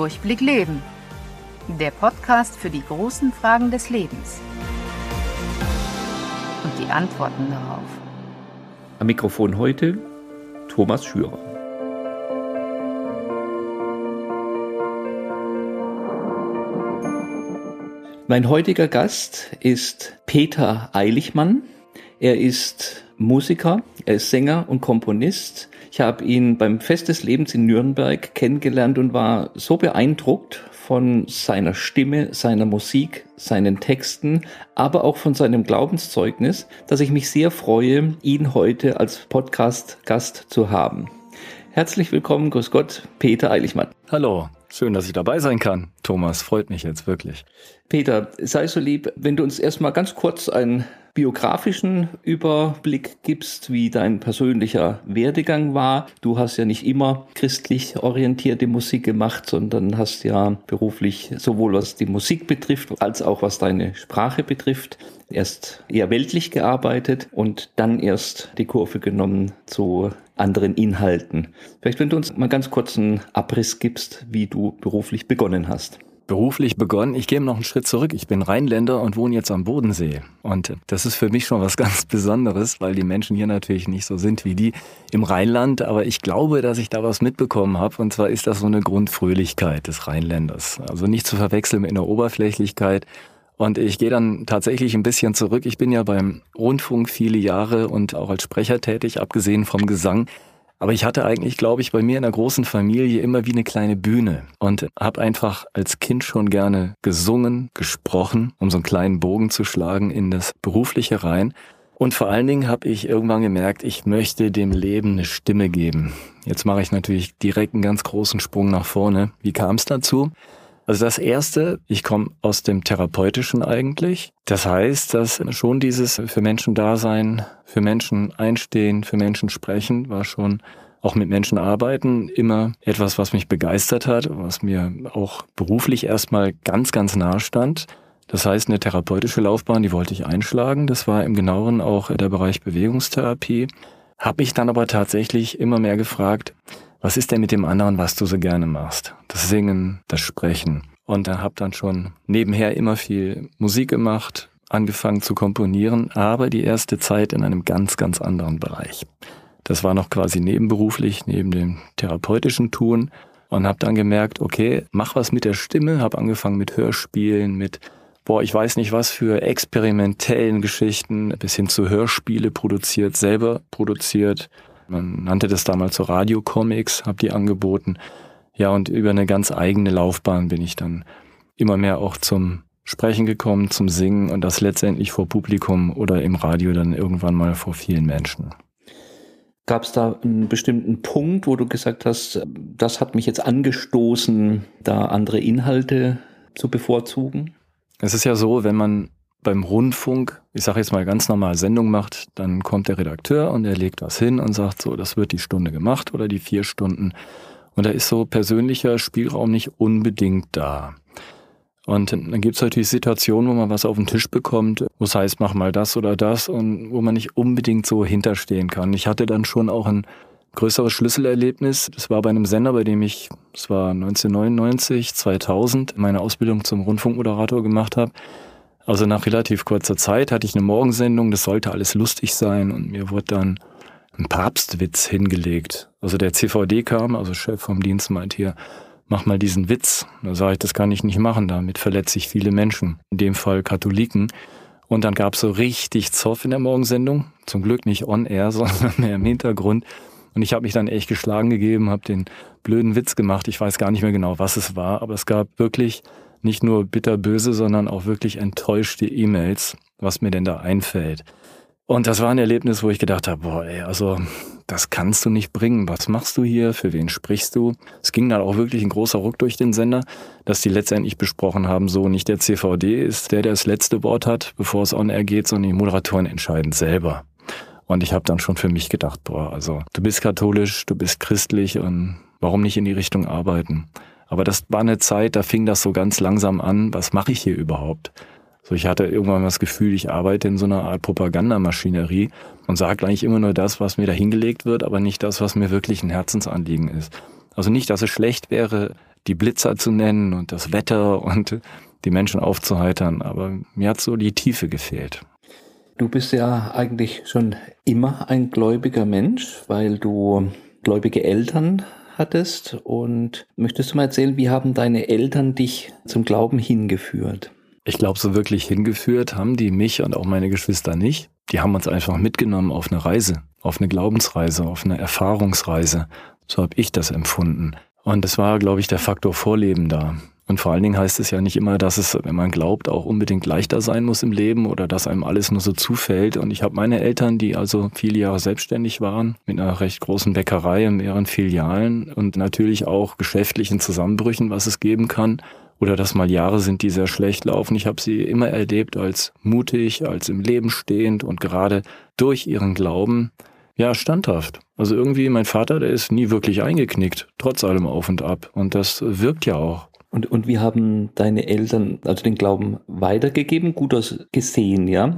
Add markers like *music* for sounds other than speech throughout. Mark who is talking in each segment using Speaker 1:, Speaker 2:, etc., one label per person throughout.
Speaker 1: Durchblick Leben. Der Podcast für die großen Fragen des Lebens. Und die Antworten darauf.
Speaker 2: Am Mikrofon heute Thomas Schürer. Mein heutiger Gast ist Peter Eilichmann. Er ist Musiker, er ist Sänger und Komponist. Ich habe ihn beim Fest des Lebens in Nürnberg kennengelernt und war so beeindruckt von seiner Stimme, seiner Musik, seinen Texten, aber auch von seinem Glaubenszeugnis, dass ich mich sehr freue, ihn heute als Podcast-Gast zu haben. Herzlich willkommen, grüß Gott, Peter Eiligmann.
Speaker 3: Hallo, schön, dass ich dabei sein kann. Thomas, freut mich jetzt wirklich.
Speaker 2: Peter, sei so lieb, wenn du uns erstmal ganz kurz ein biografischen Überblick gibst, wie dein persönlicher Werdegang war. Du hast ja nicht immer christlich orientierte Musik gemacht, sondern hast ja beruflich sowohl was die Musik betrifft, als auch was deine Sprache betrifft, erst eher weltlich gearbeitet und dann erst die Kurve genommen zu anderen Inhalten. Vielleicht wenn du uns mal ganz kurz einen Abriss gibst, wie du beruflich begonnen hast
Speaker 3: beruflich begonnen. Ich gehe noch einen Schritt zurück. Ich bin Rheinländer und wohne jetzt am Bodensee. Und das ist für mich schon was *laughs* ganz Besonderes, weil die Menschen hier natürlich nicht so sind wie die im Rheinland. Aber ich glaube, dass ich da was mitbekommen habe. Und zwar ist das so eine Grundfröhlichkeit des Rheinländers. Also nicht zu verwechseln mit einer Oberflächlichkeit. Und ich gehe dann tatsächlich ein bisschen zurück. Ich bin ja beim Rundfunk viele Jahre und auch als Sprecher tätig, abgesehen vom Gesang. Aber ich hatte eigentlich, glaube ich, bei mir in der großen Familie immer wie eine kleine Bühne und habe einfach als Kind schon gerne gesungen, gesprochen, um so einen kleinen Bogen zu schlagen in das berufliche rein. Und vor allen Dingen habe ich irgendwann gemerkt, ich möchte dem Leben eine Stimme geben. Jetzt mache ich natürlich direkt einen ganz großen Sprung nach vorne. Wie kam es dazu? Also das Erste, ich komme aus dem Therapeutischen eigentlich. Das heißt, dass schon dieses für Menschen da sein, für Menschen einstehen, für Menschen sprechen, war schon auch mit Menschen arbeiten immer etwas, was mich begeistert hat, was mir auch beruflich erstmal ganz, ganz nahe stand. Das heißt, eine therapeutische Laufbahn, die wollte ich einschlagen. Das war im genaueren auch der Bereich Bewegungstherapie. Habe mich dann aber tatsächlich immer mehr gefragt, was ist denn mit dem anderen, was du so gerne machst? Das Singen, das Sprechen. Und da habe dann schon nebenher immer viel Musik gemacht, angefangen zu komponieren, aber die erste Zeit in einem ganz, ganz anderen Bereich. Das war noch quasi nebenberuflich, neben dem therapeutischen Tun und habe dann gemerkt, okay, mach was mit der Stimme, habe angefangen mit Hörspielen, mit boah, ich weiß nicht was für experimentellen Geschichten bis hin zu Hörspiele produziert, selber produziert, man nannte das damals so Radiocomics, habe die angeboten. Ja, und über eine ganz eigene Laufbahn bin ich dann immer mehr auch zum Sprechen gekommen, zum Singen und das letztendlich vor Publikum oder im Radio dann irgendwann mal vor vielen Menschen.
Speaker 2: Gab es da einen bestimmten Punkt, wo du gesagt hast, das hat mich jetzt angestoßen, da andere Inhalte zu bevorzugen?
Speaker 3: Es ist ja so, wenn man beim Rundfunk, ich sage jetzt mal ganz normal Sendung macht, dann kommt der Redakteur und er legt was hin und sagt so, das wird die Stunde gemacht oder die vier Stunden. Und da ist so persönlicher Spielraum nicht unbedingt da. Und dann gibt es natürlich Situationen, wo man was auf den Tisch bekommt, wo es heißt, mach mal das oder das und wo man nicht unbedingt so hinterstehen kann. Ich hatte dann schon auch ein größeres Schlüsselerlebnis. Das war bei einem Sender, bei dem ich, es war 1999, 2000, meine Ausbildung zum Rundfunkmoderator gemacht habe. Also nach relativ kurzer Zeit hatte ich eine Morgensendung, das sollte alles lustig sein und mir wurde dann ein Papstwitz hingelegt. Also der CVD kam, also Chef vom Dienst meint hier, mach mal diesen Witz. Da sage ich, das kann ich nicht machen, damit verletze ich viele Menschen, in dem Fall Katholiken. Und dann gab es so richtig Zoff in der Morgensendung, zum Glück nicht on air, *laughs* sondern mehr im Hintergrund. Und ich habe mich dann echt geschlagen gegeben, habe den blöden Witz gemacht. Ich weiß gar nicht mehr genau, was es war, aber es gab wirklich nicht nur bitterböse, sondern auch wirklich enttäuschte E-Mails, was mir denn da einfällt. Und das war ein Erlebnis, wo ich gedacht habe, boah, ey, also das kannst du nicht bringen. Was machst du hier? Für wen sprichst du? Es ging dann auch wirklich ein großer Ruck durch den Sender, dass die letztendlich besprochen haben, so nicht der CVD ist der, der das letzte Wort hat, bevor es on air geht, sondern die Moderatoren entscheiden selber. Und ich habe dann schon für mich gedacht, boah, also du bist katholisch, du bist christlich und warum nicht in die Richtung arbeiten? Aber das war eine Zeit, da fing das so ganz langsam an, was mache ich hier überhaupt? So, ich hatte irgendwann das Gefühl, ich arbeite in so einer Art Propagandamaschinerie und sage eigentlich immer nur das, was mir da hingelegt wird, aber nicht das, was mir wirklich ein Herzensanliegen ist. Also nicht, dass es schlecht wäre, die Blitzer zu nennen und das Wetter *laughs* und die Menschen aufzuheitern. Aber mir hat so die Tiefe gefehlt.
Speaker 2: Du bist ja eigentlich schon immer ein gläubiger Mensch, weil du gläubige Eltern hattest. Und möchtest du mal erzählen, wie haben deine Eltern dich zum Glauben hingeführt?
Speaker 3: Ich glaube, so wirklich hingeführt haben die mich und auch meine Geschwister nicht. Die haben uns einfach mitgenommen auf eine Reise, auf eine Glaubensreise, auf eine Erfahrungsreise. So habe ich das empfunden. Und es war, glaube ich, der Faktor Vorleben da. Und vor allen Dingen heißt es ja nicht immer, dass es, wenn man glaubt, auch unbedingt leichter sein muss im Leben oder dass einem alles nur so zufällt. Und ich habe meine Eltern, die also viele Jahre selbstständig waren, mit einer recht großen Bäckerei in mehreren Filialen und natürlich auch geschäftlichen Zusammenbrüchen, was es geben kann. Oder dass mal Jahre sind, die sehr schlecht laufen. Ich habe sie immer erlebt als mutig, als im Leben stehend und gerade durch ihren Glauben ja, standhaft. Also irgendwie mein Vater, der ist nie wirklich eingeknickt, trotz allem auf und ab. Und das wirkt ja auch.
Speaker 2: Und, und wie haben deine Eltern also den Glauben weitergegeben? Gut gesehen, ja.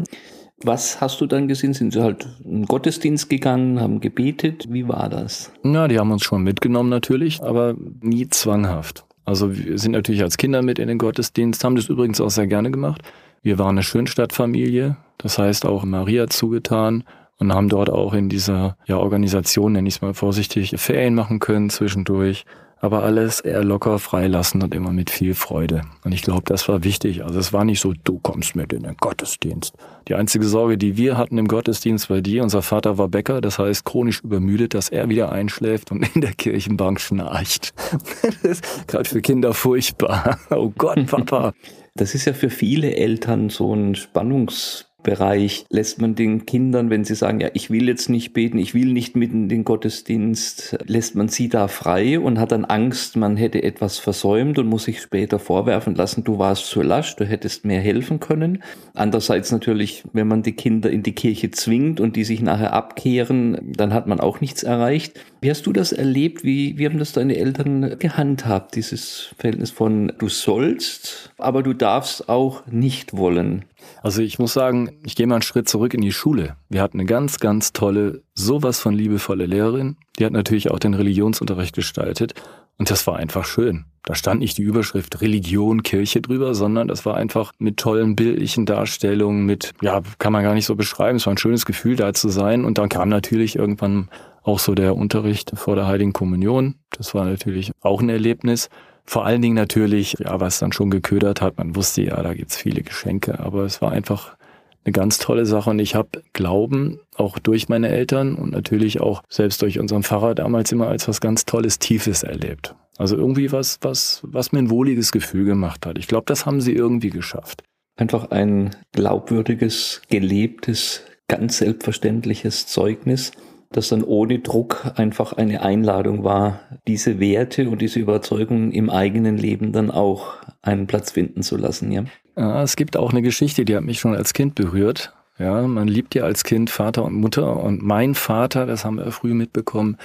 Speaker 2: Was hast du dann gesehen? Sind sie halt in den Gottesdienst gegangen, haben gebetet? Wie war das?
Speaker 3: Na, die haben uns schon mitgenommen natürlich, aber nie zwanghaft. Also wir sind natürlich als Kinder mit in den Gottesdienst, haben das übrigens auch sehr gerne gemacht. Wir waren eine Schönstadtfamilie, das heißt auch Maria zugetan und haben dort auch in dieser ja, Organisation, nenne ich es mal vorsichtig, Ferien machen können zwischendurch aber alles eher locker freilassen und immer mit viel Freude. Und ich glaube, das war wichtig. Also es war nicht so, du kommst mit in den Gottesdienst. Die einzige Sorge, die wir hatten im Gottesdienst war die, unser Vater war Bäcker, das heißt chronisch übermüdet, dass er wieder einschläft und in der Kirchenbank schnarcht. *laughs* das ist gerade für Kinder furchtbar. Oh Gott, Papa.
Speaker 2: Das ist ja für viele Eltern so ein Spannungs Bereich lässt man den Kindern, wenn sie sagen, ja, ich will jetzt nicht beten, ich will nicht mit in den Gottesdienst, lässt man sie da frei und hat dann Angst, man hätte etwas versäumt und muss sich später vorwerfen lassen, du warst zu lasch, du hättest mehr helfen können. Andererseits natürlich, wenn man die Kinder in die Kirche zwingt und die sich nachher abkehren, dann hat man auch nichts erreicht. Wie hast du das erlebt? Wie, wie haben das deine Eltern gehandhabt, dieses Verhältnis von du sollst, aber du darfst auch nicht wollen?
Speaker 3: Also ich muss sagen, ich gehe mal einen Schritt zurück in die Schule. Wir hatten eine ganz, ganz tolle, sowas von liebevolle Lehrerin. Die hat natürlich auch den Religionsunterricht gestaltet. Und das war einfach schön. Da stand nicht die Überschrift Religion, Kirche drüber, sondern das war einfach mit tollen bildlichen Darstellungen, mit, ja, kann man gar nicht so beschreiben. Es war ein schönes Gefühl, da zu sein. Und dann kam natürlich irgendwann auch so der Unterricht vor der Heiligen Kommunion. Das war natürlich auch ein Erlebnis. Vor allen Dingen natürlich, ja, was dann schon geködert hat. Man wusste ja, da gibt's viele Geschenke, aber es war einfach eine ganz tolle Sache und ich habe Glauben auch durch meine Eltern und natürlich auch selbst durch unseren Pfarrer damals immer als was ganz Tolles, Tiefes erlebt. Also irgendwie was, was, was mir ein wohliges Gefühl gemacht hat. Ich glaube, das haben sie irgendwie geschafft.
Speaker 2: Einfach ein glaubwürdiges, gelebtes, ganz selbstverständliches Zeugnis das dann ohne Druck einfach eine Einladung war, diese Werte und diese Überzeugungen im eigenen Leben dann auch einen Platz finden zu lassen, ja.
Speaker 3: ja es gibt auch eine Geschichte, die hat mich schon als Kind berührt. Ja, man liebt ja als Kind Vater und Mutter und mein Vater, das haben wir früh mitbekommen,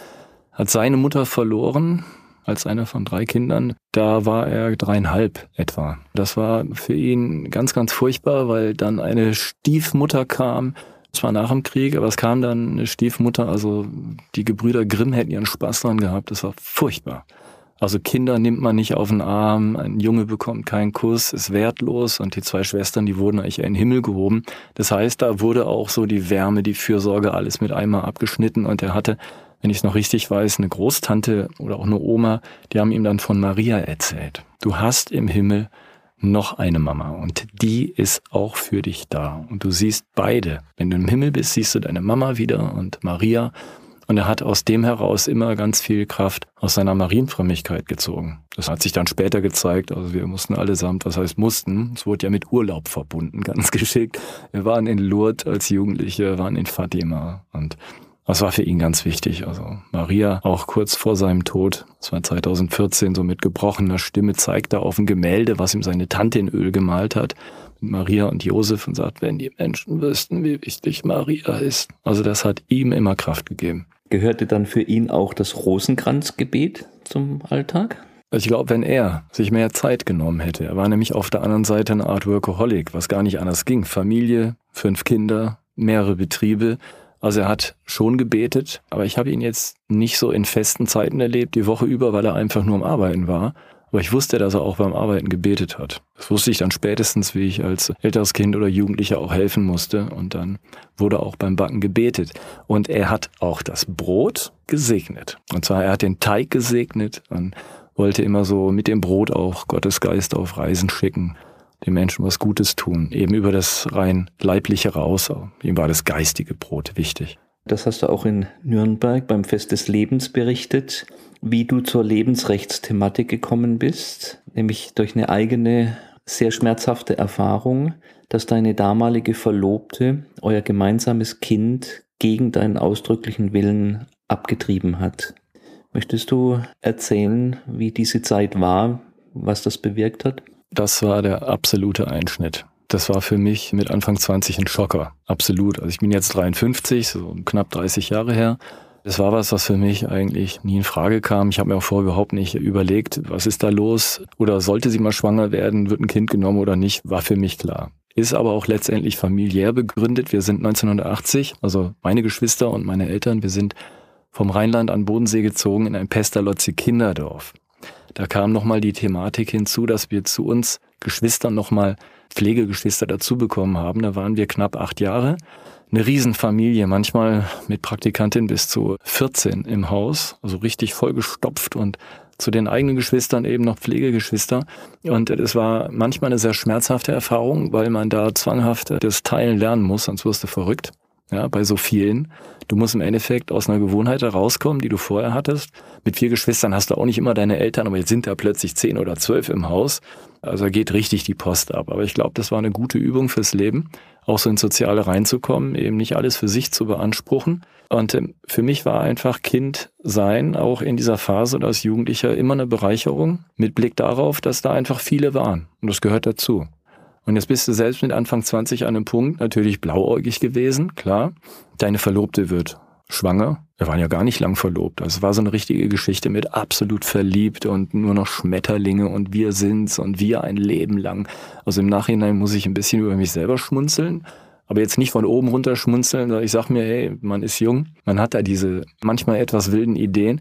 Speaker 3: hat seine Mutter verloren als einer von drei Kindern. Da war er dreieinhalb etwa. Das war für ihn ganz, ganz furchtbar, weil dann eine Stiefmutter kam, zwar nach dem Krieg, aber es kam dann eine Stiefmutter, also die Gebrüder Grimm hätten ihren Spaß dran gehabt. Das war furchtbar. Also Kinder nimmt man nicht auf den Arm, ein Junge bekommt keinen Kuss, ist wertlos und die zwei Schwestern, die wurden eigentlich in den Himmel gehoben. Das heißt, da wurde auch so die Wärme, die Fürsorge, alles mit einmal abgeschnitten und er hatte, wenn ich es noch richtig weiß, eine Großtante oder auch eine Oma, die haben ihm dann von Maria erzählt. Du hast im Himmel noch eine Mama und die ist auch für dich da. Und du siehst beide. Wenn du im Himmel bist, siehst du deine Mama wieder und Maria. Und er hat aus dem heraus immer ganz viel Kraft aus seiner Marienfrömmigkeit gezogen. Das hat sich dann später gezeigt. Also wir mussten allesamt, was heißt mussten? Es wurde ja mit Urlaub verbunden, *laughs* ganz geschickt. Wir waren in Lourdes als Jugendliche, waren in Fatima und das war für ihn ganz wichtig. Also Maria, auch kurz vor seinem Tod, das war 2014, so mit gebrochener Stimme, zeigt er auf ein Gemälde, was ihm seine Tante in Öl gemalt hat, mit Maria und Josef und sagt, wenn die Menschen wüssten, wie wichtig Maria ist. Also das hat ihm immer Kraft gegeben.
Speaker 2: Gehörte dann für ihn auch das Rosenkranzgebet zum Alltag?
Speaker 3: Also ich glaube, wenn er sich mehr Zeit genommen hätte, er war nämlich auf der anderen Seite eine Art Workaholic, was gar nicht anders ging. Familie, fünf Kinder, mehrere Betriebe. Also er hat schon gebetet, aber ich habe ihn jetzt nicht so in festen Zeiten erlebt, die Woche über, weil er einfach nur am Arbeiten war. Aber ich wusste, dass er auch beim Arbeiten gebetet hat. Das wusste ich dann spätestens, wie ich als älteres Kind oder Jugendlicher auch helfen musste. Und dann wurde auch beim Backen gebetet. Und er hat auch das Brot gesegnet. Und zwar, er hat den Teig gesegnet und wollte immer so mit dem Brot auch Gottes Geist auf Reisen schicken, den Menschen was Gutes tun. Eben über das rein leibliche raus. Ihm war das geistige Brot wichtig.
Speaker 2: Das hast du auch in Nürnberg beim Fest des Lebens berichtet wie du zur Lebensrechtsthematik gekommen bist, nämlich durch eine eigene, sehr schmerzhafte Erfahrung, dass deine damalige Verlobte euer gemeinsames Kind gegen deinen ausdrücklichen Willen abgetrieben hat. Möchtest du erzählen, wie diese Zeit war, was das bewirkt hat?
Speaker 3: Das war der absolute Einschnitt. Das war für mich mit Anfang 20 ein Schocker. Absolut. Also ich bin jetzt 53, so knapp 30 Jahre her. Das war was, was für mich eigentlich nie in Frage kam. Ich habe mir auch vorher überhaupt nicht überlegt, was ist da los oder sollte sie mal schwanger werden, wird ein Kind genommen oder nicht, war für mich klar. Ist aber auch letztendlich familiär begründet. Wir sind 1980, also meine Geschwister und meine Eltern, wir sind vom Rheinland an Bodensee gezogen in ein Pestalozzi Kinderdorf. Da kam nochmal die Thematik hinzu, dass wir zu uns Geschwistern nochmal Pflegegeschwister dazu bekommen haben. Da waren wir knapp acht Jahre eine Riesenfamilie, manchmal mit Praktikantin bis zu 14 im Haus, also richtig vollgestopft und zu den eigenen Geschwistern eben noch Pflegegeschwister. Und es war manchmal eine sehr schmerzhafte Erfahrung, weil man da zwanghaft das Teilen lernen muss, sonst wirst du verrückt. Ja, bei so vielen. Du musst im Endeffekt aus einer Gewohnheit herauskommen, die du vorher hattest. Mit vier Geschwistern hast du auch nicht immer deine Eltern, aber jetzt sind da plötzlich zehn oder zwölf im Haus. Also geht richtig die Post ab. Aber ich glaube, das war eine gute Übung fürs Leben auch so ins Soziale reinzukommen, eben nicht alles für sich zu beanspruchen. Und ähm, für mich war einfach Kind sein, auch in dieser Phase als Jugendlicher, immer eine Bereicherung mit Blick darauf, dass da einfach viele waren. Und das gehört dazu. Und jetzt bist du selbst mit Anfang 20 an einem Punkt, natürlich blauäugig gewesen, klar. Deine Verlobte wird schwanger. Wir waren ja gar nicht lang verlobt. Also es war so eine richtige Geschichte mit absolut verliebt und nur noch Schmetterlinge und wir sind's und wir ein Leben lang. Also im Nachhinein muss ich ein bisschen über mich selber schmunzeln. Aber jetzt nicht von oben runter schmunzeln, sondern ich sag mir, hey, man ist jung, man hat da diese manchmal etwas wilden Ideen.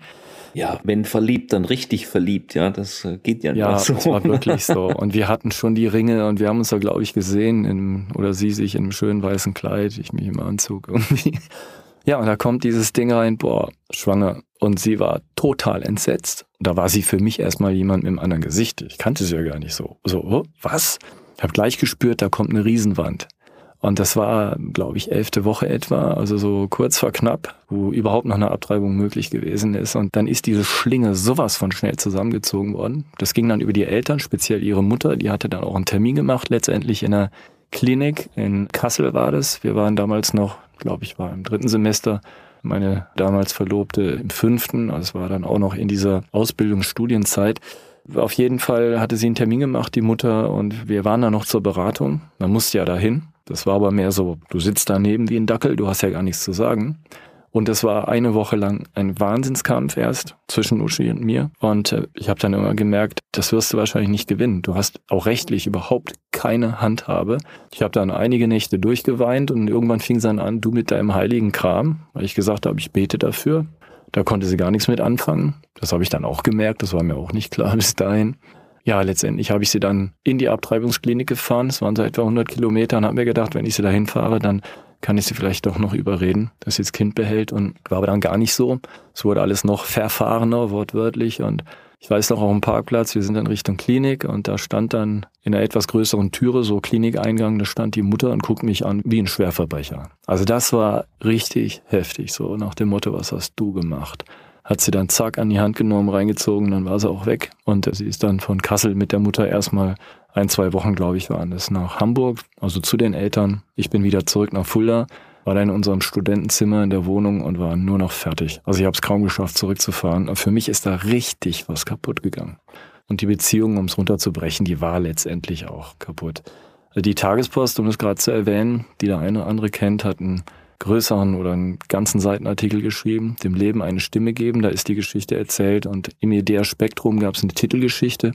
Speaker 2: Ja, wenn verliebt, dann richtig verliebt, ja, das äh, geht ja nicht
Speaker 3: ja,
Speaker 2: so.
Speaker 3: Das war wirklich so. *laughs* Und wir hatten schon die Ringe und wir haben uns da, glaube ich, gesehen, in, oder sie sich in einem schönen weißen Kleid, ich mich im Anzug irgendwie. Ja, und da kommt dieses Ding rein, boah, schwanger. Und sie war total entsetzt. Da war sie für mich erstmal jemand mit einem anderen Gesicht. Ich kannte sie ja gar nicht so. So, was? Ich habe gleich gespürt, da kommt eine Riesenwand. Und das war, glaube ich, elfte Woche etwa, also so kurz vor knapp, wo überhaupt noch eine Abtreibung möglich gewesen ist. Und dann ist diese Schlinge sowas von schnell zusammengezogen worden. Das ging dann über die Eltern, speziell ihre Mutter, die hatte dann auch einen Termin gemacht, letztendlich in einer Klinik in Kassel war das. Wir waren damals noch glaube ich, war im dritten Semester. Meine damals Verlobte im fünften, also es war dann auch noch in dieser Ausbildungsstudienzeit. Auf jeden Fall hatte sie einen Termin gemacht, die Mutter, und wir waren da noch zur Beratung. Man musste ja dahin. Das war aber mehr so, du sitzt daneben wie ein Dackel, du hast ja gar nichts zu sagen. Und es war eine Woche lang ein Wahnsinnskampf erst zwischen Uschi und mir. Und äh, ich habe dann immer gemerkt, das wirst du wahrscheinlich nicht gewinnen. Du hast auch rechtlich überhaupt keine Handhabe. Ich habe dann einige Nächte durchgeweint und irgendwann fing es dann an, du mit deinem heiligen Kram, weil ich gesagt habe, ich bete dafür. Da konnte sie gar nichts mit anfangen. Das habe ich dann auch gemerkt, das war mir auch nicht klar *laughs* bis dahin. Ja, letztendlich habe ich sie dann in die Abtreibungsklinik gefahren. Es waren so etwa 100 Kilometer und habe mir gedacht, wenn ich sie dahin fahre, dann kann ich sie vielleicht doch noch überreden, dass sie das Kind behält und war aber dann gar nicht so. Es wurde alles noch verfahrener, wortwörtlich und ich weiß noch auf dem Parkplatz, wir sind dann Richtung Klinik und da stand dann in einer etwas größeren Türe, so Klinikeingang, da stand die Mutter und guckt mich an wie ein Schwerverbrecher. Also das war richtig heftig, so nach dem Motto, was hast du gemacht? Hat sie dann zack an die Hand genommen, reingezogen, dann war sie auch weg. Und sie ist dann von Kassel mit der Mutter erstmal ein, zwei Wochen, glaube ich, waren es, nach Hamburg, also zu den Eltern. Ich bin wieder zurück nach Fulda, war dann in unserem Studentenzimmer in der Wohnung und war nur noch fertig. Also ich habe es kaum geschafft, zurückzufahren. Aber für mich ist da richtig was kaputt gegangen. Und die Beziehung, um es runterzubrechen, die war letztendlich auch kaputt. Die Tagespost, um es gerade zu erwähnen, die der eine oder andere kennt, hat einen größeren oder einen ganzen Seitenartikel geschrieben, dem Leben eine Stimme geben. Da ist die Geschichte erzählt und im Idea Spektrum gab es eine Titelgeschichte.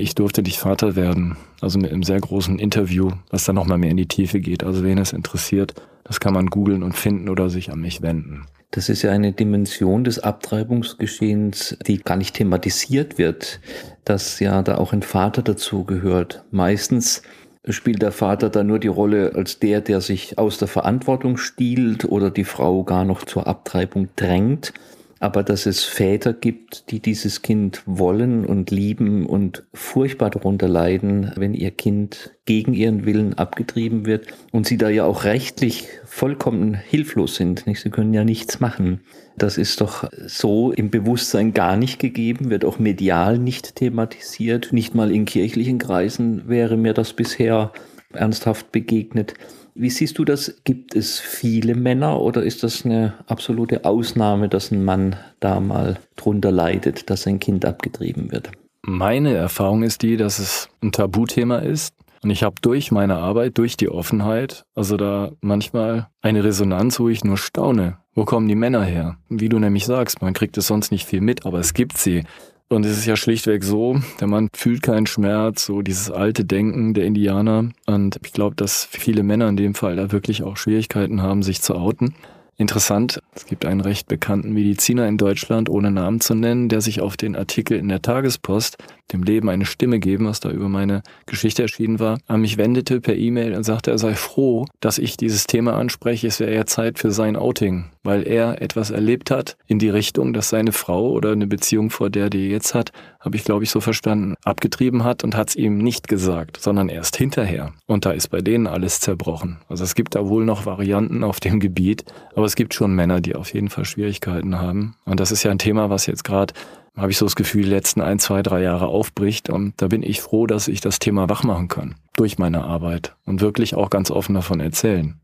Speaker 3: Ich durfte nicht Vater werden. Also mit einem sehr großen Interview, was dann nochmal mehr in die Tiefe geht. Also wen es interessiert, das kann man googeln und finden oder sich an mich wenden.
Speaker 2: Das ist ja eine Dimension des Abtreibungsgeschehens, die gar nicht thematisiert wird, dass ja da auch ein Vater dazu gehört. Meistens spielt der Vater da nur die Rolle als der, der sich aus der Verantwortung stiehlt oder die Frau gar noch zur Abtreibung drängt aber dass es Väter gibt, die dieses Kind wollen und lieben und furchtbar darunter leiden, wenn ihr Kind gegen ihren Willen abgetrieben wird und sie da ja auch rechtlich vollkommen hilflos sind. Sie können ja nichts machen. Das ist doch so im Bewusstsein gar nicht gegeben, wird auch medial nicht thematisiert. Nicht mal in kirchlichen Kreisen wäre mir das bisher ernsthaft begegnet. Wie siehst du das? Gibt es viele Männer oder ist das eine absolute Ausnahme, dass ein Mann da mal drunter leidet, dass sein Kind abgetrieben wird?
Speaker 3: Meine Erfahrung ist die, dass es ein Tabuthema ist. Und ich habe durch meine Arbeit, durch die Offenheit, also da manchmal eine Resonanz, wo ich nur staune. Wo kommen die Männer her? Wie du nämlich sagst, man kriegt es sonst nicht viel mit, aber es gibt sie. Und es ist ja schlichtweg so, der Mann fühlt keinen Schmerz, so dieses alte Denken der Indianer. Und ich glaube, dass viele Männer in dem Fall da wirklich auch Schwierigkeiten haben, sich zu outen. Interessant, es gibt einen recht bekannten Mediziner in Deutschland, ohne Namen zu nennen, der sich auf den Artikel in der Tagespost dem Leben eine Stimme geben, was da über meine Geschichte erschienen war, an mich wendete per E-Mail und sagte, er sei froh, dass ich dieses Thema anspreche. Es wäre ja Zeit für sein Outing, weil er etwas erlebt hat in die Richtung, dass seine Frau oder eine Beziehung vor der, die er jetzt hat, habe ich glaube ich so verstanden, abgetrieben hat und hat es ihm nicht gesagt, sondern erst hinterher. Und da ist bei denen alles zerbrochen. Also es gibt da wohl noch Varianten auf dem Gebiet, aber es gibt schon Männer, die auf jeden Fall Schwierigkeiten haben. Und das ist ja ein Thema, was jetzt gerade habe ich so das Gefühl, die letzten ein, zwei, drei Jahre aufbricht. Und da bin ich froh, dass ich das Thema wachmachen kann durch meine Arbeit und wirklich auch ganz offen davon erzählen.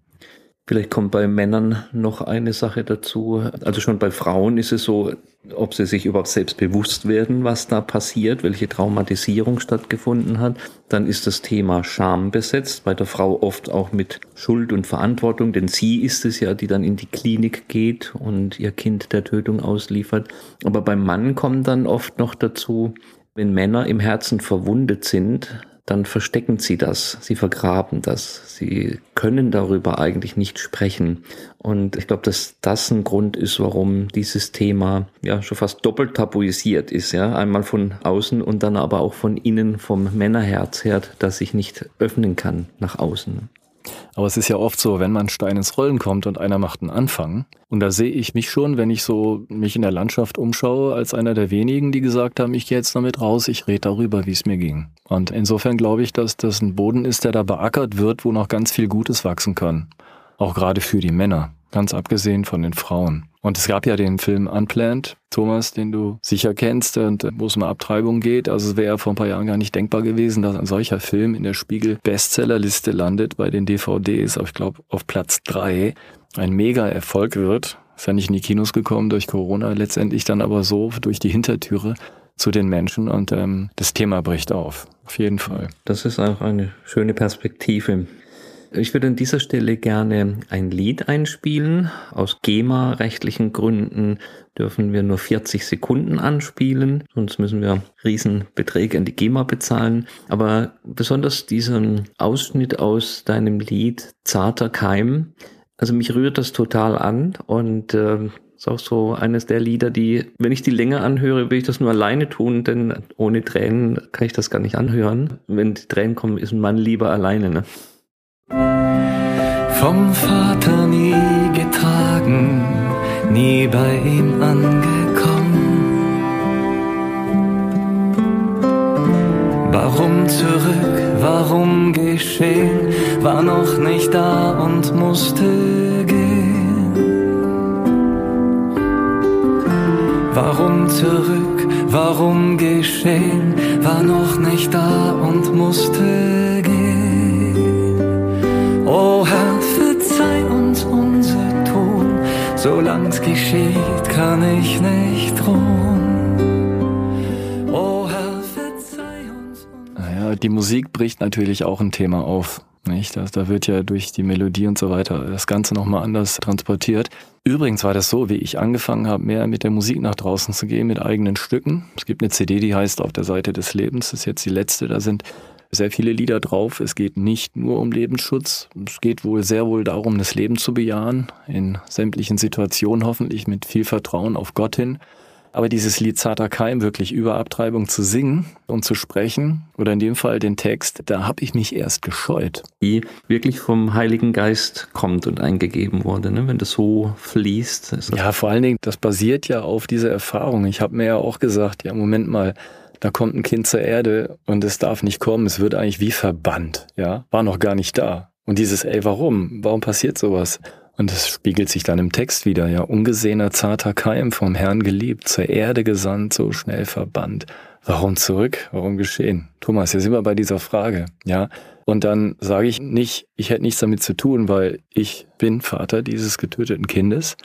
Speaker 2: Vielleicht kommt bei Männern noch eine Sache dazu. Also schon bei Frauen ist es so, ob sie sich überhaupt selbst bewusst werden, was da passiert, welche Traumatisierung stattgefunden hat. Dann ist das Thema Scham besetzt, bei der Frau oft auch mit Schuld und Verantwortung, denn sie ist es ja, die dann in die Klinik geht und ihr Kind der Tötung ausliefert. Aber beim Mann kommt dann oft noch dazu, wenn Männer im Herzen verwundet sind, dann verstecken sie das, sie vergraben das, sie können darüber eigentlich nicht sprechen. Und ich glaube, dass das ein Grund ist, warum dieses Thema ja schon fast doppelt tabuisiert ist, ja, einmal von außen und dann aber auch von innen vom Männerherz her, das sich nicht öffnen kann nach außen.
Speaker 3: Aber es ist ja oft so, wenn man Stein ins Rollen kommt und einer macht einen Anfang. Und da sehe ich mich schon, wenn ich so mich in der Landschaft umschaue, als einer der wenigen, die gesagt haben, ich gehe jetzt damit raus, ich rede darüber, wie es mir ging. Und insofern glaube ich, dass das ein Boden ist, der da beackert wird, wo noch ganz viel Gutes wachsen kann. Auch gerade für die Männer, ganz abgesehen von den Frauen. Und es gab ja den Film Unplanned, Thomas, den du sicher kennst, und äh, wo es um Abtreibung geht. Also es wäre vor ein paar Jahren gar nicht denkbar gewesen, dass ein solcher Film in der Spiegel-Bestsellerliste landet bei den DVDs, aber ich glaube auf Platz drei ein Mega-Erfolg wird. Ist ja nicht in die Kinos gekommen durch Corona, letztendlich dann aber so durch die Hintertüre zu den Menschen und ähm, das Thema bricht auf. Auf jeden Fall.
Speaker 2: Das ist auch eine schöne Perspektive. Ich würde an dieser Stelle gerne ein Lied einspielen. Aus GEMA-rechtlichen Gründen dürfen wir nur 40 Sekunden anspielen, sonst müssen wir Riesenbeträge an die GEMA bezahlen. Aber besonders diesen Ausschnitt aus deinem Lied Zarter Keim, also mich rührt das total an und äh, ist auch so eines der Lieder, die, wenn ich die länger anhöre, will ich das nur alleine tun, denn ohne Tränen kann ich das gar nicht anhören. Wenn die Tränen kommen, ist ein Mann lieber alleine. Ne?
Speaker 4: Vom Vater nie getragen, nie bei ihm angekommen. Warum zurück, warum geschehen, war noch nicht da und musste gehen. Warum zurück, warum geschehen, war noch nicht da und musste gehen. O Herr, solang's geschieht, kann ich nicht ruhen.
Speaker 3: O Herr, verzeih uns. Naja, die Musik bricht natürlich auch ein Thema auf. Nicht? Das, da wird ja durch die Melodie und so weiter das Ganze nochmal anders transportiert. Übrigens war das so, wie ich angefangen habe, mehr mit der Musik nach draußen zu gehen, mit eigenen Stücken. Es gibt eine CD, die heißt Auf der Seite des Lebens, das ist jetzt die letzte. Da sind sehr viele Lieder drauf. Es geht nicht nur um Lebensschutz. Es geht wohl sehr wohl darum, das Leben zu bejahen, in sämtlichen Situationen hoffentlich mit viel Vertrauen auf Gott hin. Aber dieses Lied Zarter Keim wirklich über Abtreibung zu singen und zu sprechen, oder in dem Fall den Text, da habe ich mich erst gescheut.
Speaker 2: Die wirklich vom Heiligen Geist kommt und eingegeben wurde, ne? wenn das so fließt.
Speaker 3: Ja, vor allen Dingen, das basiert ja auf dieser Erfahrung. Ich habe mir ja auch gesagt, ja, Moment mal, da kommt ein Kind zur Erde und es darf nicht kommen, es wird eigentlich wie verbannt, ja, war noch gar nicht da. Und dieses, ey, warum? Warum passiert sowas? Und es spiegelt sich dann im Text wieder, ja, ungesehener zarter Keim vom Herrn geliebt, zur Erde gesandt, so schnell verbannt. Warum zurück? Warum geschehen? Thomas, hier sind wir bei dieser Frage, ja. Und dann sage ich nicht, ich hätte nichts damit zu tun, weil ich bin Vater dieses getöteten Kindes.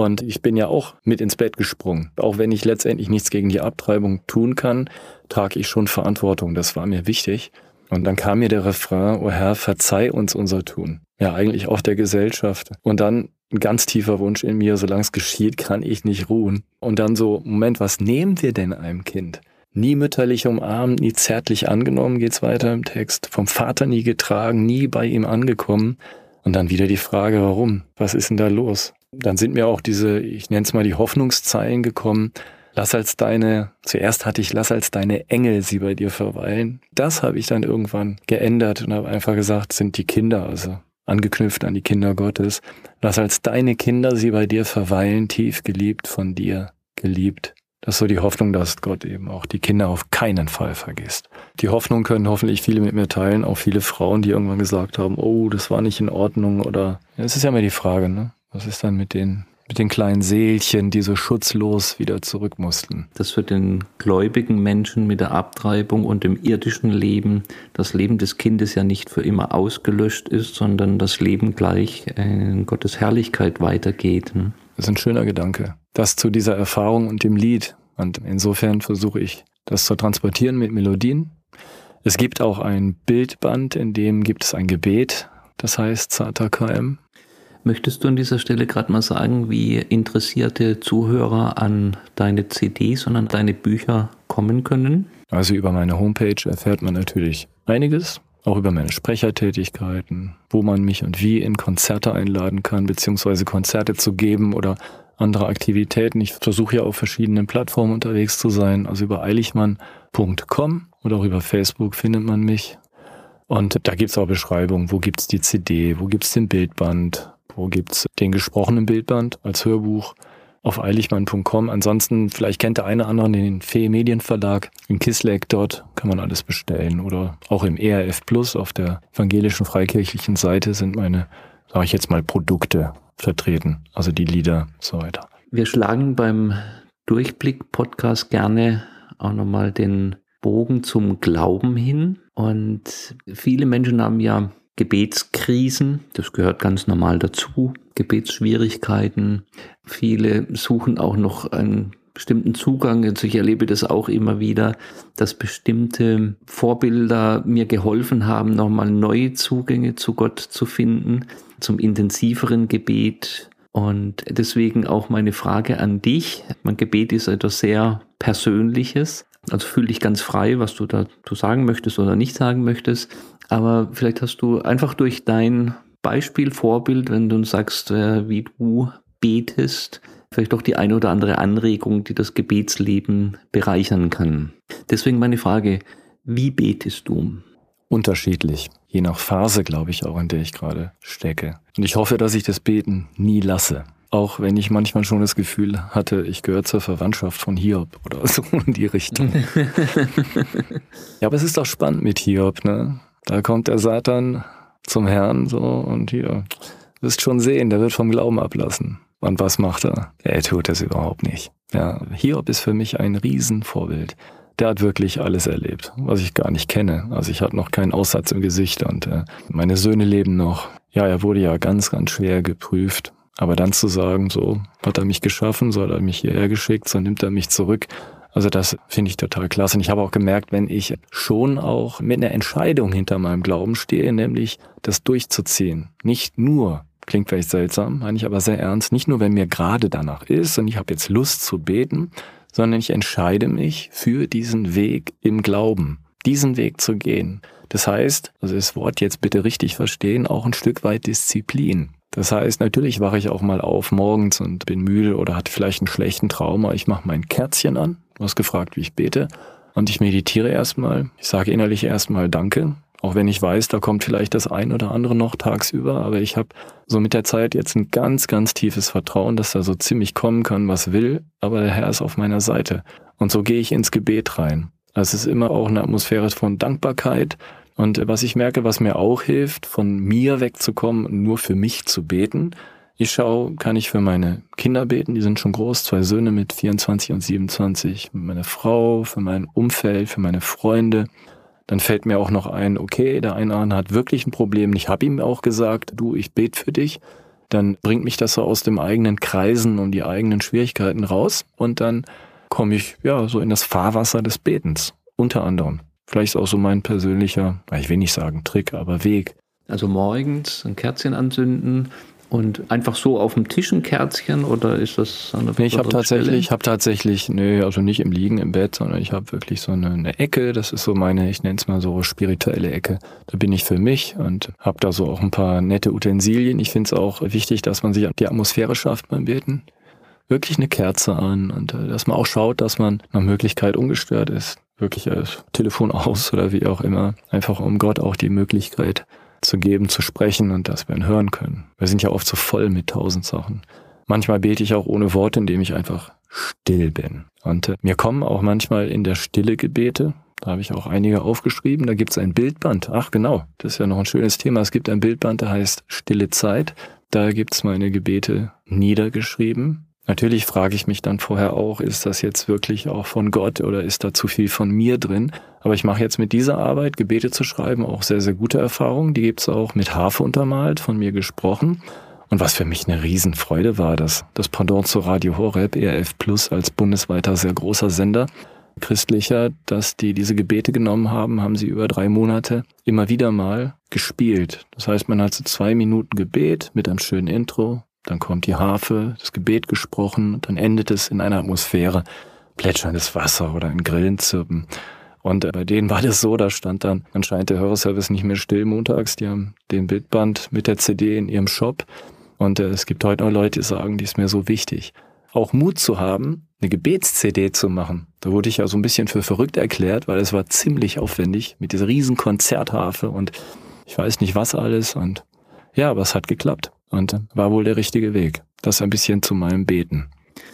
Speaker 3: Und ich bin ja auch mit ins Bett gesprungen. Auch wenn ich letztendlich nichts gegen die Abtreibung tun kann, trage ich schon Verantwortung. Das war mir wichtig. Und dann kam mir der Refrain, oh Herr, verzeih uns unser Tun. Ja, eigentlich auch der Gesellschaft. Und dann ein ganz tiefer Wunsch in mir, solange es geschieht, kann ich nicht ruhen. Und dann so, Moment, was nehmen wir denn einem Kind? Nie mütterlich umarmt, nie zärtlich angenommen, geht's weiter im Text. Vom Vater nie getragen, nie bei ihm angekommen. Und dann wieder die Frage, warum? Was ist denn da los? Dann sind mir auch diese, ich nenne es mal die Hoffnungszeilen gekommen. Lass als deine, zuerst hatte ich, lass als deine Engel sie bei dir verweilen. Das habe ich dann irgendwann geändert und habe einfach gesagt, sind die Kinder, also angeknüpft an die Kinder Gottes. Lass als deine Kinder sie bei dir verweilen, tief geliebt von dir, geliebt. Das ist so die Hoffnung, dass Gott eben auch die Kinder auf keinen Fall vergisst. Die Hoffnung können hoffentlich viele mit mir teilen, auch viele Frauen, die irgendwann gesagt haben, oh, das war nicht in Ordnung oder, es ist ja immer die Frage, ne? Was ist dann mit den mit den kleinen Seelchen, die so schutzlos wieder zurück mussten.
Speaker 2: Dass für den gläubigen Menschen mit der Abtreibung und dem irdischen Leben das Leben des Kindes ja nicht für immer ausgelöscht ist, sondern das Leben gleich in Gottes Herrlichkeit weitergeht. Ne?
Speaker 3: Das ist ein schöner Gedanke. Das zu dieser Erfahrung und dem Lied. Und insofern versuche ich, das zu transportieren mit Melodien. Es gibt auch ein Bildband, in dem gibt es ein Gebet, das heißt Zata KM.
Speaker 2: Möchtest du an dieser Stelle gerade mal sagen, wie interessierte Zuhörer an deine CDs und an deine Bücher kommen können?
Speaker 3: Also über meine Homepage erfährt man natürlich einiges, auch über meine Sprechertätigkeiten, wo man mich und wie in Konzerte einladen kann, beziehungsweise Konzerte zu geben oder andere Aktivitäten. Ich versuche ja auf verschiedenen Plattformen unterwegs zu sein, also über eiligmann.com oder auch über Facebook findet man mich. Und da gibt's auch Beschreibungen, wo gibt's die CD, wo gibt's den Bildband, wo gibt's den gesprochenen Bildband als Hörbuch auf eiligmann.com. Ansonsten, vielleicht kennt der eine oder andere den Fee Medienverlag in Kisleck. Dort kann man alles bestellen. Oder auch im ERF Plus auf der evangelischen freikirchlichen Seite sind meine, sage ich jetzt mal, Produkte vertreten. Also die Lieder und so weiter.
Speaker 2: Wir schlagen beim Durchblick-Podcast gerne auch nochmal den Bogen zum Glauben hin. Und viele Menschen haben ja Gebetskrisen, das gehört ganz normal dazu, Gebetsschwierigkeiten. Viele suchen auch noch einen bestimmten Zugang. Also ich erlebe das auch immer wieder, dass bestimmte Vorbilder mir geholfen haben, nochmal neue Zugänge zu Gott zu finden, zum intensiveren Gebet. Und deswegen auch meine Frage an dich. Mein Gebet ist etwas sehr Persönliches. Also fühl dich ganz frei, was du dazu sagen möchtest oder nicht sagen möchtest. Aber vielleicht hast du einfach durch dein Beispiel, Vorbild, wenn du sagst, äh, wie du betest, vielleicht doch die eine oder andere Anregung, die das Gebetsleben bereichern kann. Deswegen meine Frage, wie betest du?
Speaker 3: Unterschiedlich, je nach Phase, glaube ich, auch in der ich gerade stecke. Und ich hoffe, dass ich das Beten nie lasse. Auch wenn ich manchmal schon das Gefühl hatte, ich gehöre zur Verwandtschaft von Hiob oder *laughs* so in die Richtung. *laughs* ja, aber es ist doch spannend mit Hiob, ne? Da kommt der Satan zum Herrn so und hier, wirst schon sehen, der wird vom Glauben ablassen. Und was macht er? Er tut es überhaupt nicht. Ja, Hiob ist für mich ein Riesenvorbild. Der hat wirklich alles erlebt, was ich gar nicht kenne. Also ich hatte noch keinen Aussatz im Gesicht und äh, meine Söhne leben noch. Ja, er wurde ja ganz, ganz schwer geprüft. Aber dann zu sagen, so hat er mich geschaffen, so hat er mich hierher geschickt, so nimmt er mich zurück. Also das finde ich total klasse. Und ich habe auch gemerkt, wenn ich schon auch mit einer Entscheidung hinter meinem Glauben stehe, nämlich das durchzuziehen. Nicht nur, klingt vielleicht seltsam, meine ich aber sehr ernst, nicht nur, wenn mir gerade danach ist und ich habe jetzt Lust zu beten, sondern ich entscheide mich für diesen Weg im Glauben. diesen Weg zu gehen. Das heißt, also das Wort jetzt bitte richtig verstehen, auch ein Stück weit Disziplin. Das heißt, natürlich wache ich auch mal auf morgens und bin müde oder hatte vielleicht einen schlechten Trauma. Ich mache mein Kerzchen an. Du hast gefragt, wie ich bete. Und ich meditiere erstmal. Ich sage innerlich erstmal Danke. Auch wenn ich weiß, da kommt vielleicht das ein oder andere noch tagsüber. Aber ich habe so mit der Zeit jetzt ein ganz, ganz tiefes Vertrauen, dass da so ziemlich kommen kann, was will. Aber der Herr ist auf meiner Seite. Und so gehe ich ins Gebet rein. Also es ist immer auch eine Atmosphäre von Dankbarkeit und was ich merke, was mir auch hilft, von mir wegzukommen, nur für mich zu beten. Ich schaue, kann ich für meine Kinder beten, die sind schon groß, zwei Söhne mit 24 und 27, mit meiner Frau, für mein Umfeld, für meine Freunde. Dann fällt mir auch noch ein, okay, der eine hat wirklich ein Problem. Ich habe ihm auch gesagt, du, ich bete für dich. Dann bringt mich das so aus dem eigenen Kreisen und die eigenen Schwierigkeiten raus und dann komme ich ja so in das Fahrwasser des Betens, unter anderem. Vielleicht ist auch so mein persönlicher, ich will nicht sagen Trick, aber Weg.
Speaker 2: Also morgens ein Kerzchen anzünden und einfach so auf dem Tisch ein Kerzchen oder ist das
Speaker 3: an der Nee, ich habe tatsächlich, ich habe tatsächlich, nee, also nicht im Liegen im Bett, sondern ich habe wirklich so eine, eine Ecke, das ist so meine, ich nenne es mal so spirituelle Ecke. Da bin ich für mich und habe da so auch ein paar nette Utensilien. Ich finde es auch wichtig, dass man sich die Atmosphäre schafft beim Beten. Wirklich eine Kerze an und äh, dass man auch schaut, dass man nach Möglichkeit ungestört ist wirklich als Telefon aus oder wie auch immer, einfach um Gott auch die Möglichkeit zu geben, zu sprechen und dass wir ihn hören können. Wir sind ja oft so voll mit tausend Sachen. Manchmal bete ich auch ohne Worte, indem ich einfach still bin. Und äh, mir kommen auch manchmal in der Stille Gebete. Da habe ich auch einige aufgeschrieben. Da gibt es ein Bildband. Ach genau, das ist ja noch ein schönes Thema. Es gibt ein Bildband, der heißt Stille Zeit. Da gibt es meine Gebete niedergeschrieben. Natürlich frage ich mich dann vorher auch, ist das jetzt wirklich auch von Gott oder ist da zu viel von mir drin? Aber ich mache jetzt mit dieser Arbeit, Gebete zu schreiben, auch sehr, sehr gute Erfahrungen. Die gibt's auch mit Harfe untermalt, von mir gesprochen. Und was für mich eine Riesenfreude war, dass das Pendant zu Radio Horeb, ERF Plus als bundesweiter sehr großer Sender, christlicher, dass die diese Gebete genommen haben, haben sie über drei Monate immer wieder mal gespielt. Das heißt, man hat so zwei Minuten Gebet mit einem schönen Intro, dann kommt die Harfe, das Gebet gesprochen dann endet es in einer Atmosphäre, plätscherndes Wasser oder ein Grillenzirpen. Und äh, bei denen war das so, da stand dann anscheinend der Hörerservice nicht mehr still montags. Die haben den Bildband mit der CD in ihrem Shop. Und äh, es gibt heute noch Leute, die sagen, die ist mir so wichtig. Auch Mut zu haben, eine Gebets-CD zu machen. Da wurde ich ja so ein bisschen für verrückt erklärt, weil es war ziemlich aufwendig mit dieser riesen Konzertharfe und ich weiß nicht was alles. Und ja, aber es hat geklappt. Und war wohl der richtige Weg. Das ein bisschen zu meinem Beten.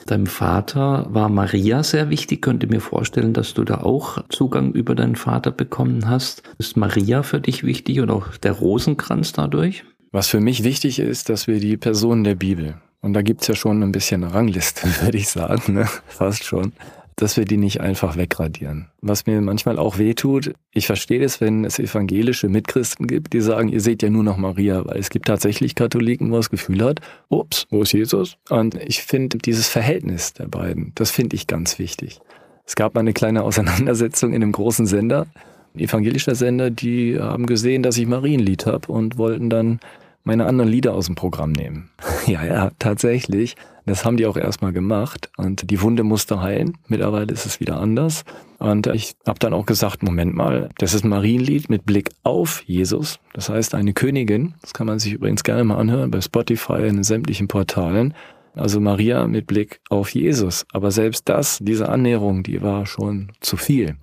Speaker 2: Deinem Vater war Maria sehr wichtig. Könnte mir vorstellen, dass du da auch Zugang über deinen Vater bekommen hast. Ist Maria für dich wichtig und auch der Rosenkranz dadurch?
Speaker 3: Was für mich wichtig ist, dass wir die Personen der Bibel, und da gibt's ja schon ein bisschen eine Rangliste, *laughs* würde ich sagen, ne? fast schon, dass wir die nicht einfach wegradieren. Was mir manchmal auch wehtut, ich verstehe es, wenn es evangelische Mitchristen gibt, die sagen, ihr seht ja nur noch Maria, weil es gibt tatsächlich Katholiken, wo das Gefühl hat, ups, wo ist Jesus? Und ich finde dieses Verhältnis der beiden, das finde ich ganz wichtig. Es gab mal eine kleine Auseinandersetzung in einem großen Sender, ein evangelischer Sender, die haben gesehen, dass ich Marienlied habe und wollten dann meine anderen Lieder aus dem Programm nehmen. *laughs* ja, ja, tatsächlich. Das haben die auch erstmal gemacht und die Wunde musste heilen. Mittlerweile ist es wieder anders. Und ich habe dann auch gesagt, Moment mal, das ist ein Marienlied mit Blick auf Jesus. Das heißt eine Königin. Das kann man sich übrigens gerne mal anhören bei Spotify in sämtlichen Portalen. Also Maria mit Blick auf Jesus. Aber selbst das, diese Annäherung, die war schon zu viel.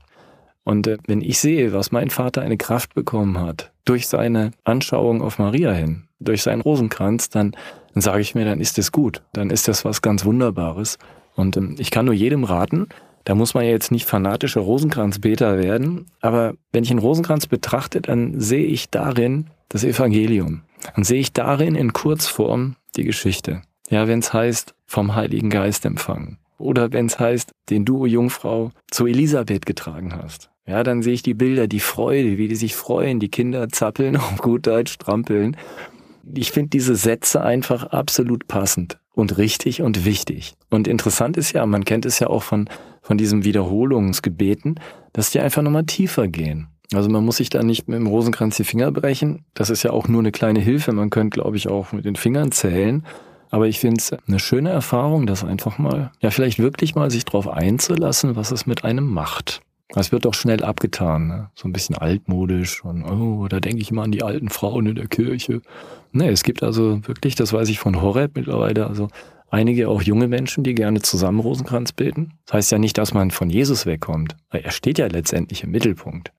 Speaker 3: Und äh, wenn ich sehe, was mein Vater eine Kraft bekommen hat durch seine Anschauung auf Maria hin, durch seinen Rosenkranz, dann, dann sage ich mir, dann ist es gut. Dann ist das was ganz Wunderbares. Und ähm, ich kann nur jedem raten, da muss man ja jetzt nicht fanatischer Rosenkranzbeter werden, aber wenn ich einen Rosenkranz betrachte, dann sehe ich darin das Evangelium. Dann sehe ich darin in Kurzform die Geschichte. Ja, wenn es heißt, vom Heiligen Geist empfangen. Oder wenn es heißt, den du, Jungfrau, zu Elisabeth getragen hast. Ja, dann sehe ich die Bilder, die Freude, wie die sich freuen, die Kinder zappeln, *laughs* auf gut Deutsch strampeln ich finde diese Sätze einfach absolut passend und richtig und wichtig. Und interessant ist ja, man kennt es ja auch von, von diesem Wiederholungsgebeten, dass die einfach nochmal tiefer gehen. Also man muss sich da nicht mit dem Rosenkranz die Finger brechen. Das ist ja auch nur eine kleine Hilfe. Man könnte, glaube ich, auch mit den Fingern zählen. Aber ich finde es eine schöne Erfahrung, das einfach mal, ja, vielleicht wirklich mal sich drauf einzulassen, was es mit einem macht. Das wird doch schnell abgetan, ne? so ein bisschen altmodisch und oh, da denke ich immer an die alten Frauen in der Kirche. Nee, es gibt also wirklich, das weiß ich von Horeb mittlerweile, also einige auch junge Menschen, die gerne zusammen Rosenkranz beten. Das heißt ja nicht, dass man von Jesus wegkommt, weil er steht ja letztendlich im Mittelpunkt.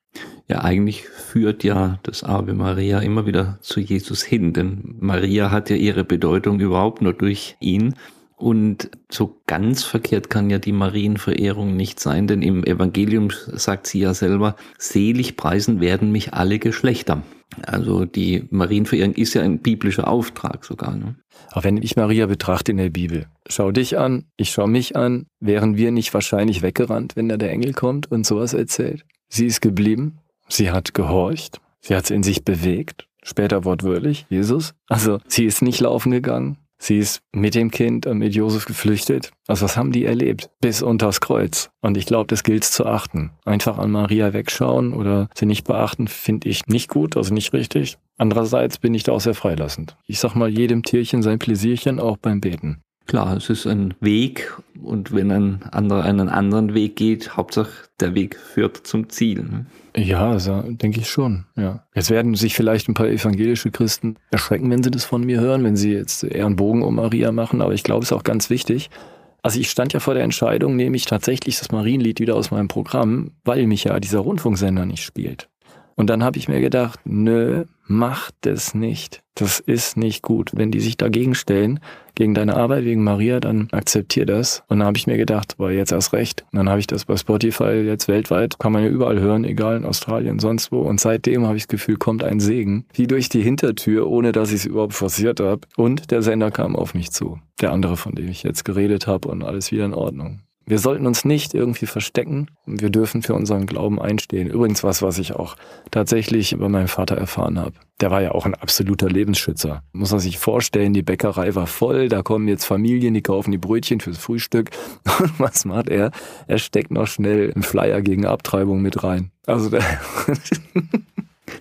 Speaker 2: Ja, eigentlich führt ja das Ave Maria immer wieder zu Jesus hin, denn Maria hat ja ihre Bedeutung überhaupt nur durch ihn. Und so ganz verkehrt kann ja die Marienverehrung nicht sein, denn im Evangelium sagt sie ja selber, selig preisen werden mich alle Geschlechter. Also die Marienverehrung ist ja ein biblischer Auftrag sogar. Ne?
Speaker 3: Auch wenn ich Maria betrachte in der Bibel, schau dich an, ich schau mich an, wären wir nicht wahrscheinlich weggerannt, wenn da der Engel kommt und sowas erzählt? Sie ist geblieben, sie hat gehorcht, sie hat es in sich bewegt, später wortwörtlich, Jesus. Also sie ist nicht laufen gegangen, Sie ist mit dem Kind und mit Josef geflüchtet. Also was haben die erlebt? Bis unters Kreuz. Und ich glaube, das gilt zu achten. Einfach an Maria wegschauen oder sie nicht beachten, finde ich nicht gut, also nicht richtig. Andererseits bin ich da auch sehr freilassend. Ich sag mal, jedem Tierchen sein Pläsierchen, auch beim Beten.
Speaker 2: Klar, es ist ein Weg und wenn ein anderer einen anderen Weg geht, Hauptsache der Weg führt zum Ziel. Ne?
Speaker 3: Ja, also, denke ich schon, ja. Jetzt werden sich vielleicht ein paar evangelische Christen erschrecken, wenn sie das von mir hören, wenn sie jetzt eher einen Bogen um Maria machen, aber ich glaube, es ist auch ganz wichtig. Also ich stand ja vor der Entscheidung, nehme ich tatsächlich das Marienlied wieder aus meinem Programm, weil mich ja dieser Rundfunksender nicht spielt. Und dann habe ich mir gedacht, nö, mach das nicht. Das ist nicht gut. Wenn die sich dagegen stellen, gegen deine Arbeit, wegen Maria, dann akzeptier das. Und dann habe ich mir gedacht, war jetzt erst recht. Und dann habe ich das bei Spotify jetzt weltweit, kann man ja überall hören, egal in Australien, sonst wo. Und seitdem habe ich das Gefühl, kommt ein Segen, wie durch die Hintertür, ohne dass ich es überhaupt forciert habe. Und der Sender kam auf mich zu. Der andere, von dem ich jetzt geredet habe und alles wieder in Ordnung. Wir sollten uns nicht irgendwie verstecken. Wir dürfen für unseren Glauben einstehen. Übrigens was, was ich auch tatsächlich über meinen Vater erfahren habe. Der war ja auch ein absoluter Lebensschützer. Muss man sich vorstellen, die Bäckerei war voll, da kommen jetzt Familien, die kaufen die Brötchen fürs Frühstück. *laughs* Und was macht er? Er steckt noch schnell einen Flyer gegen Abtreibung mit rein. Also der *laughs*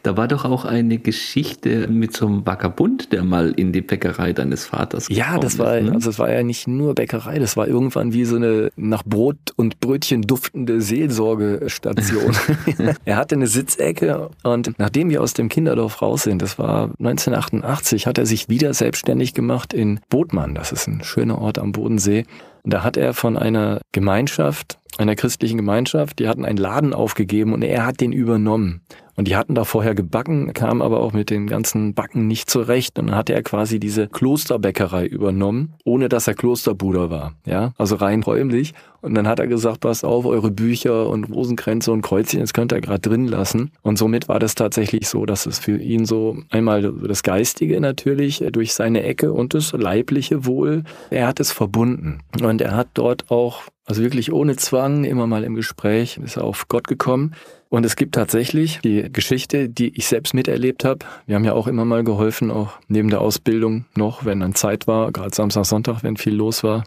Speaker 2: Da war doch auch eine Geschichte mit so einem Vagabund, der mal in die Bäckerei deines Vaters
Speaker 3: Ja, das war, ist, ne? also es war ja nicht nur Bäckerei, das war irgendwann wie so eine nach Brot und Brötchen duftende Seelsorgestation. *laughs* er hatte eine Sitzecke und nachdem wir aus dem Kinderdorf raus sind, das war 1988, hat er sich wieder selbstständig gemacht in Bodmann. Das ist ein schöner Ort am Bodensee. Und da hat er von einer Gemeinschaft, einer christlichen Gemeinschaft, die hatten einen Laden aufgegeben und er hat den übernommen. Und die hatten da vorher gebacken, kam aber auch mit den ganzen Backen nicht zurecht. Und dann hatte er quasi diese Klosterbäckerei übernommen, ohne dass er Klosterbruder war. Ja, also rein räumlich. Und dann hat er gesagt, passt auf, eure Bücher und Rosenkränze und Kreuzchen, das könnt ihr gerade drin lassen. Und somit war das tatsächlich so, dass es für ihn so einmal das Geistige natürlich durch seine Ecke und das leibliche Wohl, er hat es verbunden. Und er hat dort auch, also wirklich ohne Zwang, immer mal im Gespräch, ist er auf Gott gekommen. Und es gibt tatsächlich die Geschichte, die ich selbst miterlebt habe. Wir haben ja auch immer mal geholfen, auch neben der Ausbildung noch, wenn dann Zeit war, gerade Samstag, Sonntag, wenn viel los war.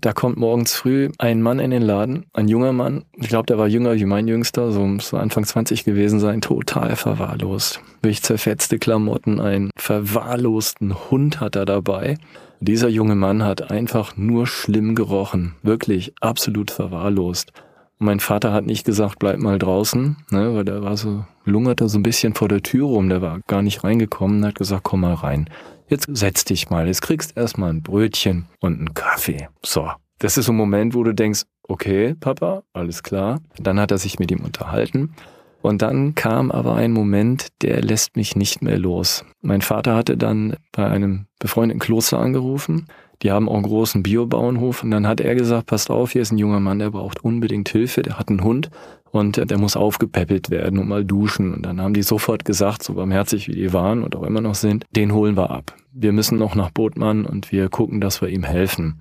Speaker 3: Da kommt morgens früh ein Mann in den Laden, ein junger Mann. Ich glaube, der war jünger wie mein Jüngster, so muss Anfang 20 gewesen sein, total verwahrlost. Wirklich zerfetzte Klamotten, einen verwahrlosten Hund hat er dabei. Dieser junge Mann hat einfach nur schlimm gerochen. Wirklich absolut verwahrlost. Mein Vater hat nicht gesagt, bleib mal draußen, ne, weil der war so, lungerte so ein bisschen vor der Tür rum, der war gar nicht reingekommen, hat gesagt, komm mal rein. Jetzt setz dich mal, jetzt kriegst erstmal ein Brötchen und einen Kaffee. So. Das ist so ein Moment, wo du denkst, okay, Papa, alles klar. Dann hat er sich mit ihm unterhalten. Und dann kam aber ein Moment, der lässt mich nicht mehr los. Mein Vater hatte dann bei einem befreundeten Kloster angerufen die haben auch einen großen Biobauernhof und dann hat er gesagt, passt auf, hier ist ein junger Mann, der braucht unbedingt Hilfe, der hat einen Hund und der muss aufgepäppelt werden und mal duschen. Und dann haben die sofort gesagt, so barmherzig wie die waren und auch immer noch sind, den holen wir ab. Wir müssen noch nach Botmann und wir gucken, dass wir ihm helfen.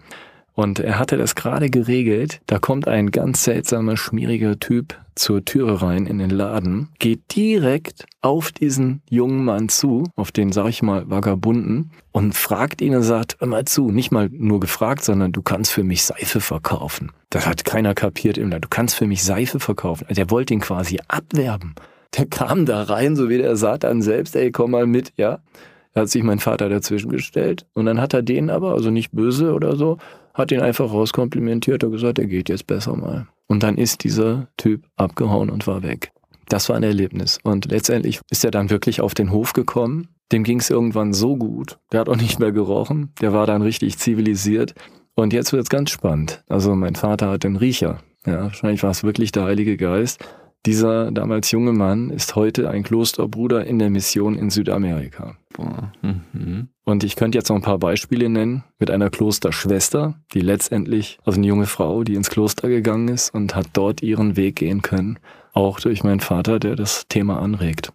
Speaker 3: Und er hatte das gerade geregelt. Da kommt ein ganz seltsamer, schmieriger Typ zur Türe rein in den Laden, geht direkt auf diesen jungen Mann zu, auf den, sag ich mal, Vagabunden, und fragt ihn und sagt, mal zu, nicht mal nur gefragt, sondern du kannst für mich Seife verkaufen. Das hat keiner kapiert im Land. Du kannst für mich Seife verkaufen. Also der wollte ihn quasi abwerben. Der kam da rein, so wie der Satan selbst, ey, komm mal mit, ja. Da hat sich mein Vater dazwischen gestellt und dann hat er den aber, also nicht böse oder so, hat ihn einfach rauskomplimentiert und gesagt, er geht jetzt besser mal. Und dann ist dieser Typ abgehauen und war weg. Das war ein Erlebnis. Und letztendlich ist er dann wirklich auf den Hof gekommen. Dem ging es irgendwann so gut. Der hat auch nicht mehr gerochen. Der war dann richtig zivilisiert. Und jetzt wird es ganz spannend. Also mein Vater hat den Riecher. Ja, wahrscheinlich war es wirklich der Heilige Geist. Dieser damals junge Mann ist heute ein Klosterbruder in der Mission in Südamerika. Mhm. Und ich könnte jetzt noch ein paar Beispiele nennen mit einer Klosterschwester, die letztendlich, also eine junge Frau, die ins Kloster gegangen ist und hat dort ihren Weg gehen können. Auch durch meinen Vater, der das Thema anregt.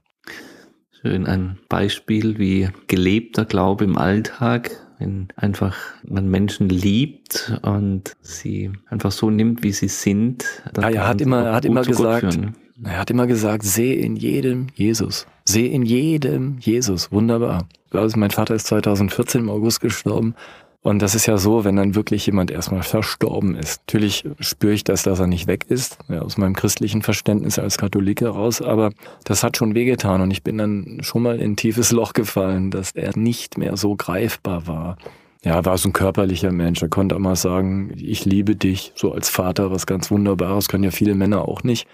Speaker 2: Schön ein Beispiel, wie gelebter Glaube im Alltag wenn einfach man Menschen liebt und sie einfach so nimmt, wie sie sind.
Speaker 3: Ja, er hat immer, er hat immer gesagt, er hat immer gesagt, seh in jedem Jesus. Seh in jedem Jesus. Wunderbar. Also mein Vater ist 2014 im August gestorben. Und das ist ja so, wenn dann wirklich jemand erstmal verstorben ist. Natürlich spüre ich das, dass er nicht weg ist, ja, aus meinem christlichen Verständnis als Katholik heraus, aber das hat schon wehgetan und ich bin dann schon mal in ein tiefes Loch gefallen, dass er nicht mehr so greifbar war. Ja, war so ein körperlicher Mensch. Er konnte immer sagen, ich liebe dich, so als Vater, was ganz Wunderbares, können ja viele Männer auch nicht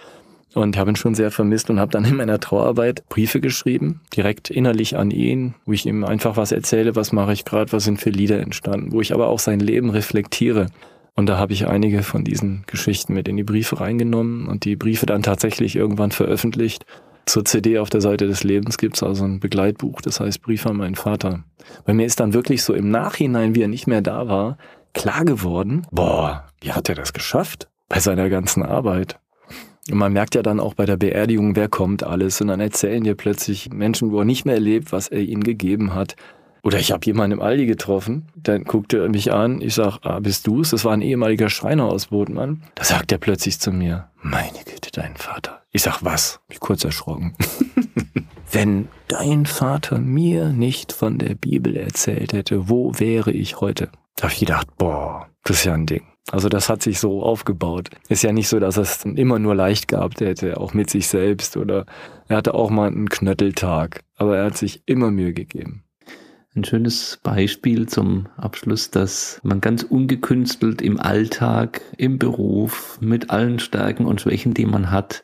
Speaker 3: und habe ihn schon sehr vermisst und habe dann in meiner Trauerarbeit Briefe geschrieben, direkt innerlich an ihn, wo ich ihm einfach was erzähle, was mache ich gerade, was sind für Lieder entstanden, wo ich aber auch sein Leben reflektiere. Und da habe ich einige von diesen Geschichten mit in die Briefe reingenommen und die Briefe dann tatsächlich irgendwann veröffentlicht. Zur CD auf der Seite des Lebens gibt's also ein Begleitbuch, das heißt Brief an meinen Vater. Bei mir ist dann wirklich so im Nachhinein, wie er nicht mehr da war, klar geworden, boah, wie hat er das geschafft bei seiner ganzen Arbeit? Und man merkt ja dann auch bei der Beerdigung, wer kommt alles. Und dann erzählen dir plötzlich Menschen, wo er nicht mehr lebt, was er ihnen gegeben hat. Oder ich habe jemanden im Aldi getroffen, dann guckt er mich an, ich sag, ah, bist du's? Das war ein ehemaliger Schreiner aus Bodenmann. Da sagt er plötzlich zu mir, meine Güte, dein Vater. Ich sag, was? Mich kurz erschrocken. *laughs* Wenn dein Vater mir nicht von der Bibel erzählt hätte, wo wäre ich heute? Da habe ich gedacht, boah, das ist ja ein Ding. Also das hat sich so aufgebaut. Ist ja nicht so, dass er es immer nur leicht gehabt hätte, auch mit sich selbst oder er hatte auch mal einen Knötteltag, aber er hat sich immer Mühe gegeben.
Speaker 2: Ein schönes Beispiel zum Abschluss, dass man ganz ungekünstelt im Alltag, im Beruf, mit allen Stärken und Schwächen, die man hat,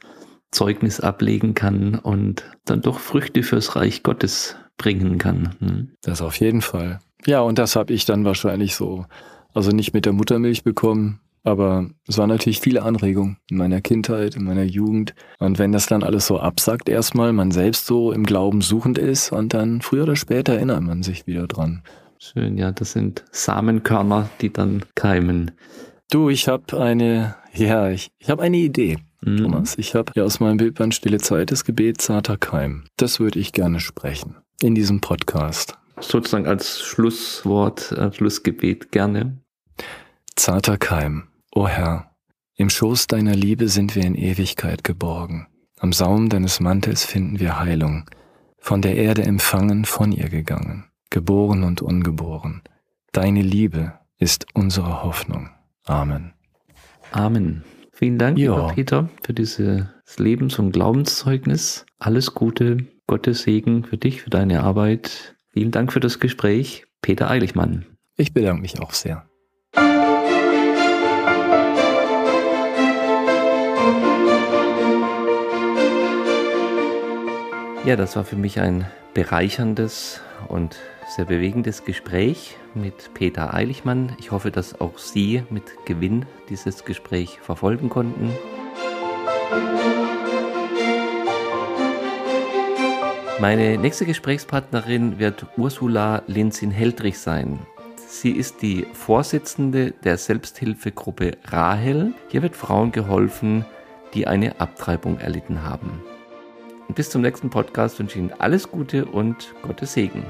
Speaker 2: Zeugnis ablegen kann und dann doch Früchte fürs Reich Gottes bringen kann. Hm?
Speaker 3: Das auf jeden Fall. Ja, und das habe ich dann wahrscheinlich so also nicht mit der Muttermilch bekommen, aber es war natürlich viele Anregungen in meiner Kindheit, in meiner Jugend. Und wenn das dann alles so absackt erstmal, man selbst so im Glauben suchend ist und dann früher oder später erinnert man sich wieder dran.
Speaker 2: Schön, ja, das sind Samenkörner, die dann keimen.
Speaker 3: Du, ich habe eine, ja, ich, ich habe eine Idee. Mhm. Thomas, ich habe ja aus meinem Bildband Stille Zeit das Gebet Zarter Keim. Das würde ich gerne sprechen in diesem Podcast.
Speaker 2: Sozusagen als Schlusswort, als Schlussgebet gerne.
Speaker 3: Zarter Keim, o Herr, im Schoß deiner Liebe sind wir in Ewigkeit geborgen. Am Saum deines Mantels finden wir Heilung. Von der Erde empfangen, von ihr gegangen, geboren und ungeboren. Deine Liebe ist unsere Hoffnung. Amen.
Speaker 2: Amen. Vielen Dank, ja. lieber Peter, für dieses Lebens- und Glaubenszeugnis. Alles Gute, Gottes Segen für dich, für deine Arbeit. Vielen Dank für das Gespräch. Peter Eiligmann.
Speaker 3: Ich bedanke mich auch sehr.
Speaker 2: Ja, das war für mich ein bereicherndes und sehr bewegendes Gespräch mit Peter Eiligmann. Ich hoffe, dass auch Sie mit Gewinn dieses Gespräch verfolgen konnten. Meine nächste Gesprächspartnerin wird Ursula Linzin-Heldrich sein. Sie ist die Vorsitzende der Selbsthilfegruppe Rahel. Hier wird Frauen geholfen, die eine Abtreibung erlitten haben. Bis zum nächsten Podcast wünsche ich Ihnen alles Gute und Gottes Segen.